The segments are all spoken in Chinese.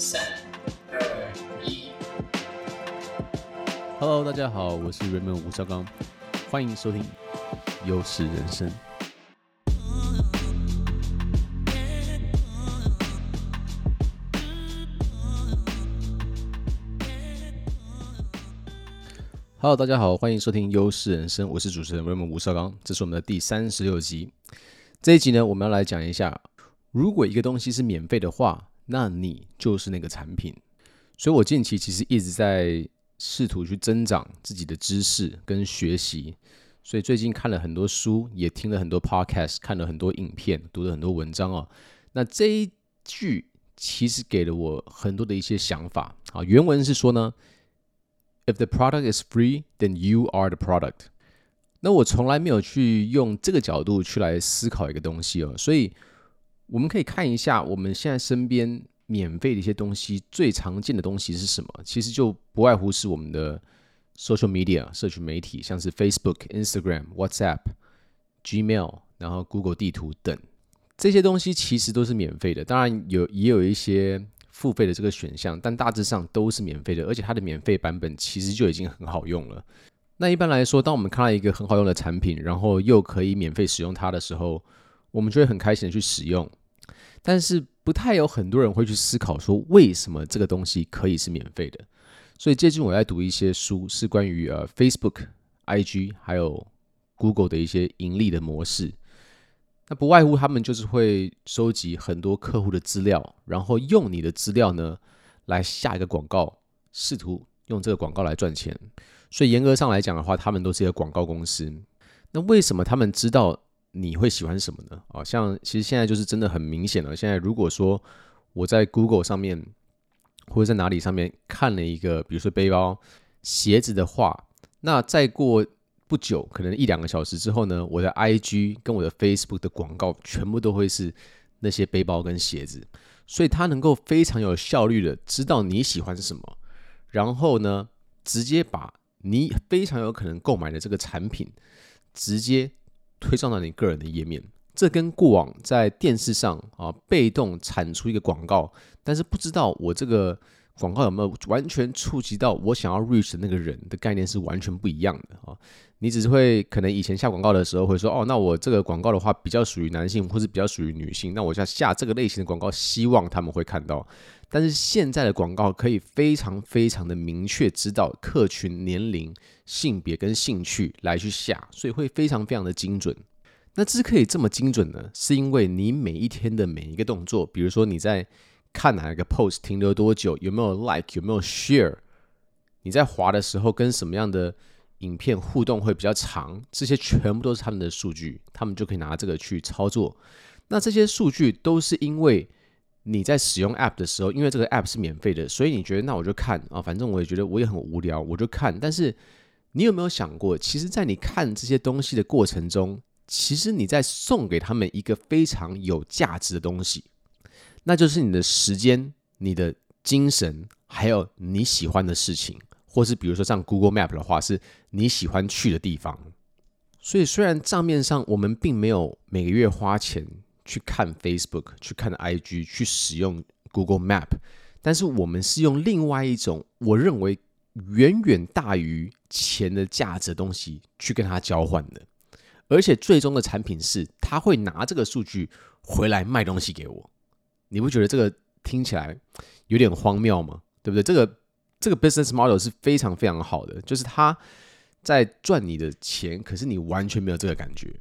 三、二、一。Hello，大家好，我是 Raymond 吴绍刚，欢迎收听优势人生。Hello，大家好，欢迎收听优势人生，我是主持人 Raymond 吴绍刚，这是我们的第三十六集。这一集呢，我们要来讲一下，如果一个东西是免费的话，那你就是那个产品。所以我近期其实一直在试图去增长自己的知识跟学习，所以最近看了很多书，也听了很多 podcast，看了很多影片，读了很多文章哦。那这一句其实给了我很多的一些想法啊。原文是说呢，If the product is free, then you are the product。那我从来没有去用这个角度去来思考一个东西哦，所以我们可以看一下我们现在身边免费的一些东西，最常见的东西是什么？其实就不外乎是我们的 social media 社群媒体，像是 Facebook、Instagram、WhatsApp、Gmail，然后 Google 地图等这些东西，其实都是免费的。当然有也有一些付费的这个选项，但大致上都是免费的，而且它的免费版本其实就已经很好用了。那一般来说，当我们看到一个很好用的产品，然后又可以免费使用它的时候，我们就会很开心的去使用。但是不太有很多人会去思考说，为什么这个东西可以是免费的。所以最近我在读一些书，是关于呃 Facebook、IG 还有 Google 的一些盈利的模式。那不外乎他们就是会收集很多客户的资料，然后用你的资料呢来下一个广告，试图用这个广告来赚钱。所以严格上来讲的话，他们都是一个广告公司。那为什么他们知道你会喜欢什么呢？啊，像其实现在就是真的很明显了。现在如果说我在 Google 上面或者在哪里上面看了一个，比如说背包、鞋子的话，那再过不久，可能一两个小时之后呢，我的 IG 跟我的 Facebook 的广告全部都会是那些背包跟鞋子。所以它能够非常有效率的知道你喜欢什么，然后呢，直接把你非常有可能购买的这个产品，直接推送到你个人的页面，这跟过往在电视上啊被动产出一个广告，但是不知道我这个广告有没有完全触及到我想要 reach 的那个人的概念是完全不一样的啊。你只是会可能以前下广告的时候会说，哦，那我这个广告的话比较属于男性或是比较属于女性，那我要下这个类型的广告，希望他们会看到。但是现在的广告可以非常非常的明确知道客群年龄、性别跟兴趣来去下，所以会非常非常的精准。那之可以这么精准呢，是因为你每一天的每一个动作，比如说你在看哪一个 post 停留多久，有没有 like，有没有 share，你在滑的时候跟什么样的影片互动会比较长，这些全部都是他们的数据，他们就可以拿这个去操作。那这些数据都是因为。你在使用 App 的时候，因为这个 App 是免费的，所以你觉得那我就看啊，反正我也觉得我也很无聊，我就看。但是你有没有想过，其实，在你看这些东西的过程中，其实你在送给他们一个非常有价值的东西，那就是你的时间、你的精神，还有你喜欢的事情，或是比如说像 Google Map 的话，是你喜欢去的地方。所以，虽然账面上我们并没有每个月花钱。去看 Facebook，去看 IG，去使用 Google Map，但是我们是用另外一种我认为远远大于钱的价值的东西去跟它交换的，而且最终的产品是他会拿这个数据回来卖东西给我。你不觉得这个听起来有点荒谬吗？对不对？这个这个 business model 是非常非常好的，就是他在赚你的钱，可是你完全没有这个感觉。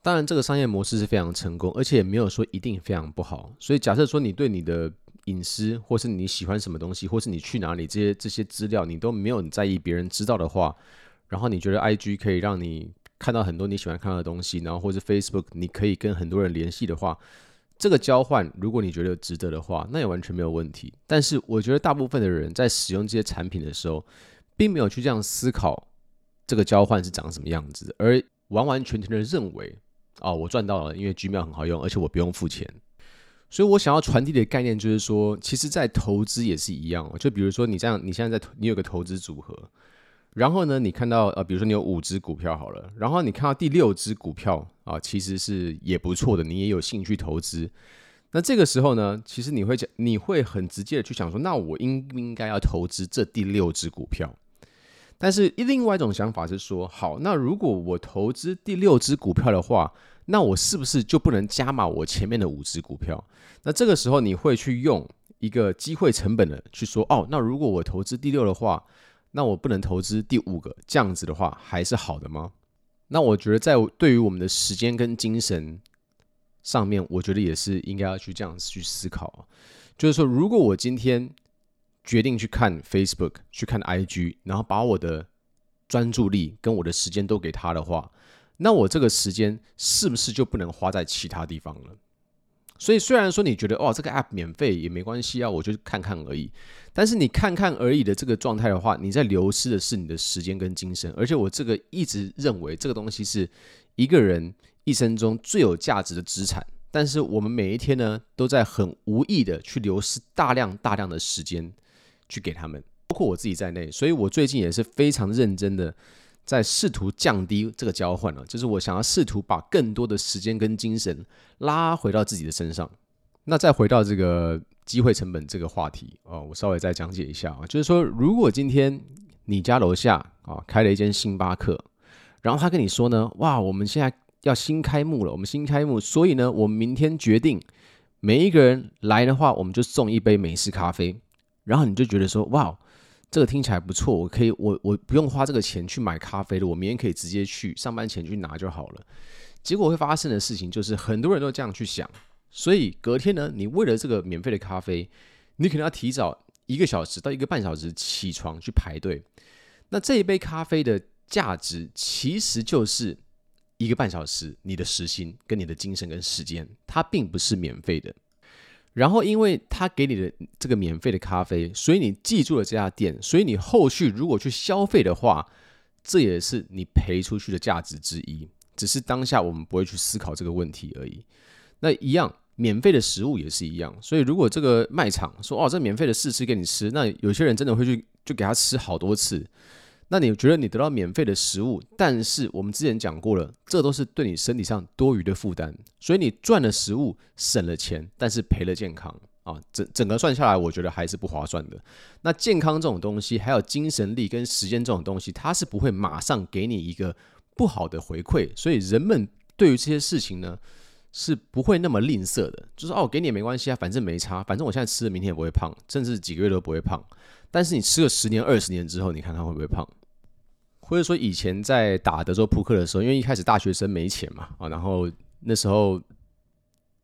当然，这个商业模式是非常成功，而且也没有说一定非常不好。所以，假设说你对你的隐私，或是你喜欢什么东西，或是你去哪里这些这些资料，你都没有在意别人知道的话，然后你觉得 IG 可以让你看到很多你喜欢看到的东西，然后或是 Facebook 你可以跟很多人联系的话，这个交换如果你觉得值得的话，那也完全没有问题。但是，我觉得大部分的人在使用这些产品的时候，并没有去这样思考这个交换是长什么样子，而完完全全的认为。哦，我赚到了，因为 Gmail 很好用，而且我不用付钱。所以我想要传递的概念就是说，其实，在投资也是一样。就比如说，你这样，你现在在，你有个投资组合，然后呢，你看到呃，比如说你有五只股票好了，然后你看到第六只股票啊，其实是也不错的，你也有兴趣投资。那这个时候呢，其实你会讲，你会很直接的去想说，那我应不应该要投资这第六只股票？但是另外一种想法是说，好，那如果我投资第六只股票的话，那我是不是就不能加码我前面的五只股票？那这个时候你会去用一个机会成本的去说，哦，那如果我投资第六的话，那我不能投资第五个，这样子的话还是好的吗？那我觉得在对于我们的时间跟精神。上面我觉得也是应该要去这样去思考，就是说，如果我今天决定去看 Facebook、去看 IG，然后把我的专注力跟我的时间都给他的话，那我这个时间是不是就不能花在其他地方了？所以虽然说你觉得哦，这个 App 免费也没关系啊，我就看看而已，但是你看看而已的这个状态的话，你在流失的是你的时间跟精神，而且我这个一直认为这个东西是一个人。一生中最有价值的资产，但是我们每一天呢，都在很无意的去流失大量大量的时间去给他们，包括我自己在内。所以我最近也是非常认真的在试图降低这个交换了，就是我想要试图把更多的时间跟精神拉回到自己的身上。那再回到这个机会成本这个话题啊，我稍微再讲解一下啊，就是说，如果今天你家楼下啊开了一间星巴克，然后他跟你说呢，哇，我们现在。要新开幕了，我们新开幕，所以呢，我们明天决定，每一个人来的话，我们就送一杯美式咖啡。然后你就觉得说，哇，这个听起来不错，我可以，我我不用花这个钱去买咖啡了，我明天可以直接去上班前去拿就好了。结果会发生的事情就是，很多人都这样去想，所以隔天呢，你为了这个免费的咖啡，你可能要提早一个小时到一个半小时起床去排队。那这一杯咖啡的价值其实就是。一个半小时，你的时薪跟你的精神跟时间，它并不是免费的。然后，因为他给你的这个免费的咖啡，所以你记住了这家店，所以你后续如果去消费的话，这也是你赔出去的价值之一。只是当下我们不会去思考这个问题而已。那一样，免费的食物也是一样。所以，如果这个卖场说哦，这免费的试吃给你吃，那有些人真的会去就给他吃好多次。那你觉得你得到免费的食物，但是我们之前讲过了，这都是对你身体上多余的负担，所以你赚了食物，省了钱，但是赔了健康啊，整整个算下来，我觉得还是不划算的。那健康这种东西，还有精神力跟时间这种东西，它是不会马上给你一个不好的回馈，所以人们对于这些事情呢，是不会那么吝啬的，就是哦，给你也没关系啊，反正没差，反正我现在吃了，明天也不会胖，甚至几个月都不会胖。但是你吃了十年、二十年之后，你看看会不会胖？或者说以前在打德州扑克的时候，因为一开始大学生没钱嘛，啊，然后那时候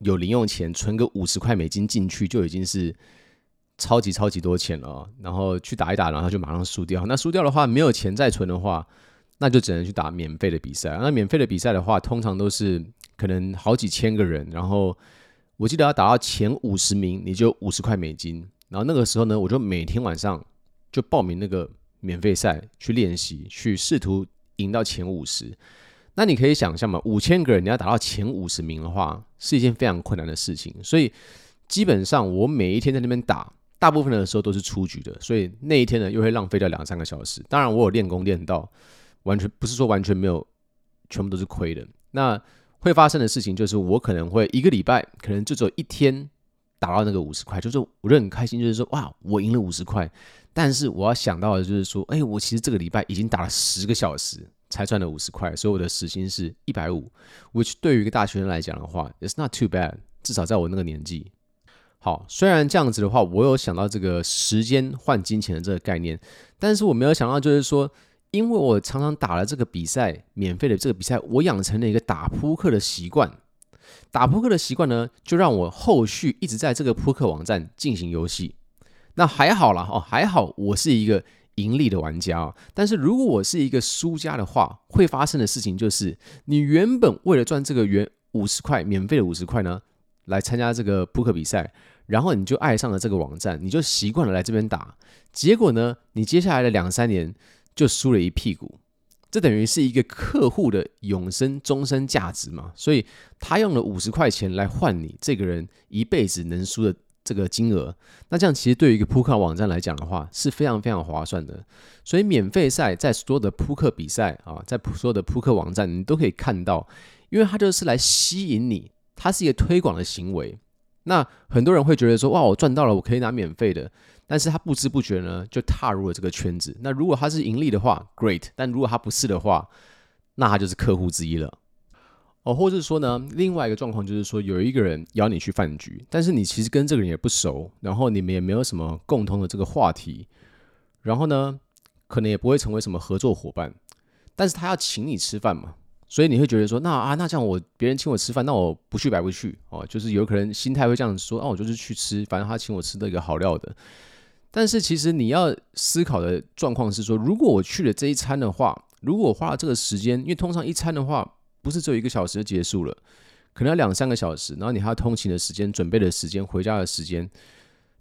有零用钱，存个五十块美金进去就已经是超级超级多钱了。然后去打一打，然后就马上输掉。那输掉的话，没有钱再存的话，那就只能去打免费的比赛。那免费的比赛的话，通常都是可能好几千个人，然后我记得要打到前五十名，你就五十块美金。然后那个时候呢，我就每天晚上就报名那个。免费赛去练习，去试图赢到前五十。那你可以想象嘛，五千个人你要打到前五十名的话，是一件非常困难的事情。所以基本上我每一天在那边打，大部分的时候都是出局的。所以那一天呢，又会浪费掉两三个小时。当然，我有练功练到，完全不是说完全没有，全部都是亏的。那会发生的事情就是，我可能会一个礼拜，可能就只有一天打到那个五十块，就是我就很开心，就是说哇，我赢了五十块。但是我要想到的就是说，哎，我其实这个礼拜已经打了十个小时，才赚了五十块，所以我的时薪是一百五，which 对于一个大学生来讲的话，it's not too bad，至少在我那个年纪。好，虽然这样子的话，我有想到这个时间换金钱的这个概念，但是我没有想到就是说，因为我常常打了这个比赛，免费的这个比赛，我养成了一个打扑克的习惯。打扑克的习惯呢，就让我后续一直在这个扑克网站进行游戏。那还好啦，哦，还好，我是一个盈利的玩家啊。但是如果我是一个输家的话，会发生的事情就是，你原本为了赚这个原五十块免费的五十块呢，来参加这个扑克比赛，然后你就爱上了这个网站，你就习惯了来这边打。结果呢，你接下来的两三年就输了一屁股。这等于是一个客户的永生终身价值嘛。所以他用了五十块钱来换你这个人一辈子能输的。这个金额，那这样其实对于一个扑克网站来讲的话，是非常非常划算的。所以免费赛在所有的扑克比赛啊，在所有的扑克网站，你都可以看到，因为它就是来吸引你，它是一个推广的行为。那很多人会觉得说，哇，我赚到了，我可以拿免费的。但是他不知不觉呢，就踏入了这个圈子。那如果他是盈利的话，great；但如果他不是的话，那他就是客户之一了。哦，或者说呢，另外一个状况就是说，有一个人邀你去饭局，但是你其实跟这个人也不熟，然后你们也没有什么共同的这个话题，然后呢，可能也不会成为什么合作伙伴。但是他要请你吃饭嘛，所以你会觉得说，那啊，那这样我别人请我吃饭，那我不去白不去哦，就是有可能心态会这样子说，啊，我就是去吃，反正他请我吃的一个好料的。但是其实你要思考的状况是说，如果我去了这一餐的话，如果我花了这个时间，因为通常一餐的话。不是只有一个小时就结束了，可能要两三个小时，然后你还要通勤的时间、准备的时间、回家的时间，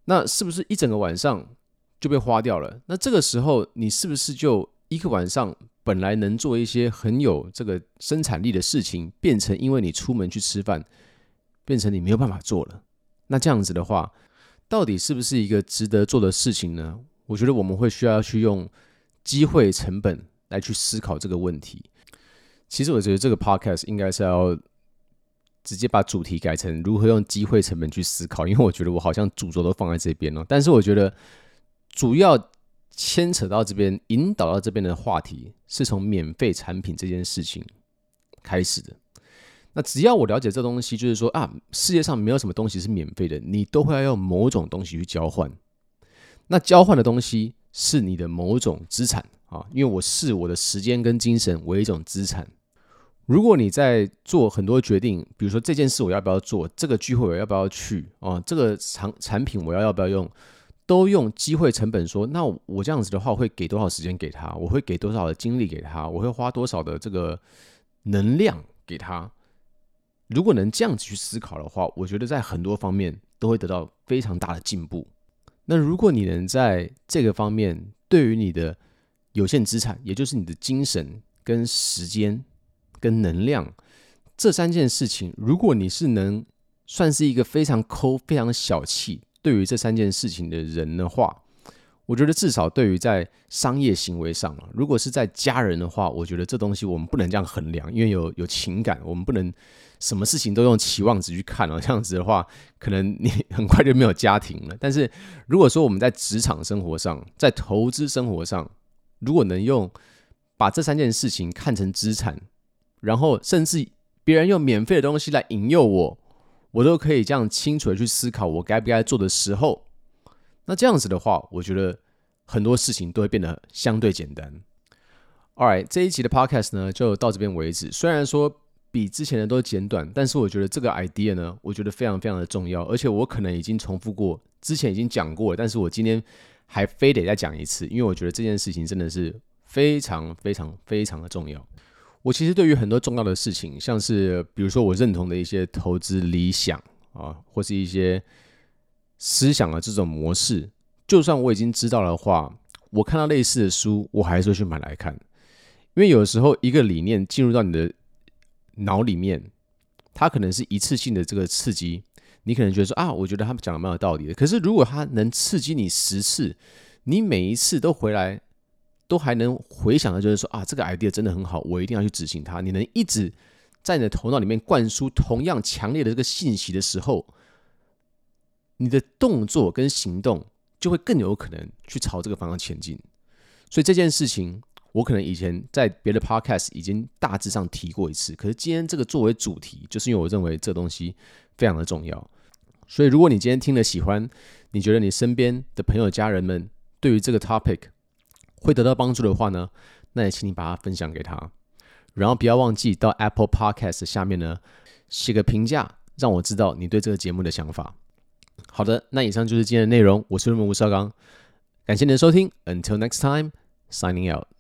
那是不是一整个晚上就被花掉了？那这个时候你是不是就一个晚上本来能做一些很有这个生产力的事情，变成因为你出门去吃饭，变成你没有办法做了？那这样子的话，到底是不是一个值得做的事情呢？我觉得我们会需要去用机会成本来去思考这个问题。其实我觉得这个 podcast 应该是要直接把主题改成如何用机会成本去思考，因为我觉得我好像主轴都放在这边了。但是我觉得主要牵扯到这边、引导到这边的话题，是从免费产品这件事情开始的。那只要我了解这东西，就是说啊，世界上没有什么东西是免费的，你都会要用某种东西去交换。那交换的东西是你的某种资产啊，因为我视我的时间跟精神为一种资产。如果你在做很多决定，比如说这件事我要不要做，这个聚会我要不要去，啊，这个产产品我要要不要用，都用机会成本说，那我这样子的话，会给多少时间给他？我会给多少的精力给他？我会花多少的这个能量给他？如果能这样子去思考的话，我觉得在很多方面都会得到非常大的进步。那如果你能在这个方面，对于你的有限资产，也就是你的精神跟时间，跟能量这三件事情，如果你是能算是一个非常抠、非常小气对于这三件事情的人的话，我觉得至少对于在商业行为上啊，如果是在家人的话，我觉得这东西我们不能这样衡量，因为有有情感，我们不能什么事情都用期望值去看哦。这样子的话，可能你 很快就没有家庭了。但是如果说我们在职场生活上，在投资生活上，如果能用把这三件事情看成资产。然后，甚至别人用免费的东西来引诱我，我都可以这样清楚的去思考我该不该做的时候，那这样子的话，我觉得很多事情都会变得相对简单。All right，这一期的 Podcast 呢就到这边为止。虽然说比之前的都简短，但是我觉得这个 idea 呢，我觉得非常非常的重要，而且我可能已经重复过，之前已经讲过了，但是我今天还非得再讲一次，因为我觉得这件事情真的是非常非常非常的重要。我其实对于很多重要的事情，像是比如说我认同的一些投资理想啊，或是一些思想的这种模式，就算我已经知道的话，我看到类似的书，我还是会去买来看。因为有时候一个理念进入到你的脑里面，它可能是一次性的这个刺激，你可能觉得说啊，我觉得他们讲的蛮有道理的。可是如果它能刺激你十次，你每一次都回来。都还能回想的，就是说啊，这个 idea 真的很好，我一定要去执行它。你能一直在你的头脑里面灌输同样强烈的这个信息的时候，你的动作跟行动就会更有可能去朝这个方向前进。所以这件事情，我可能以前在别的 podcast 已经大致上提过一次，可是今天这个作为主题，就是因为我认为这东西非常的重要。所以如果你今天听了喜欢，你觉得你身边的朋友、家人们对于这个 topic，会得到帮助的话呢，那也请你把它分享给他，然后不要忘记到 Apple Podcast 下面呢写个评价，让我知道你对这个节目的想法。好的，那以上就是今天的内容，我是吴绍刚，感谢你的收听，Until next time, signing out.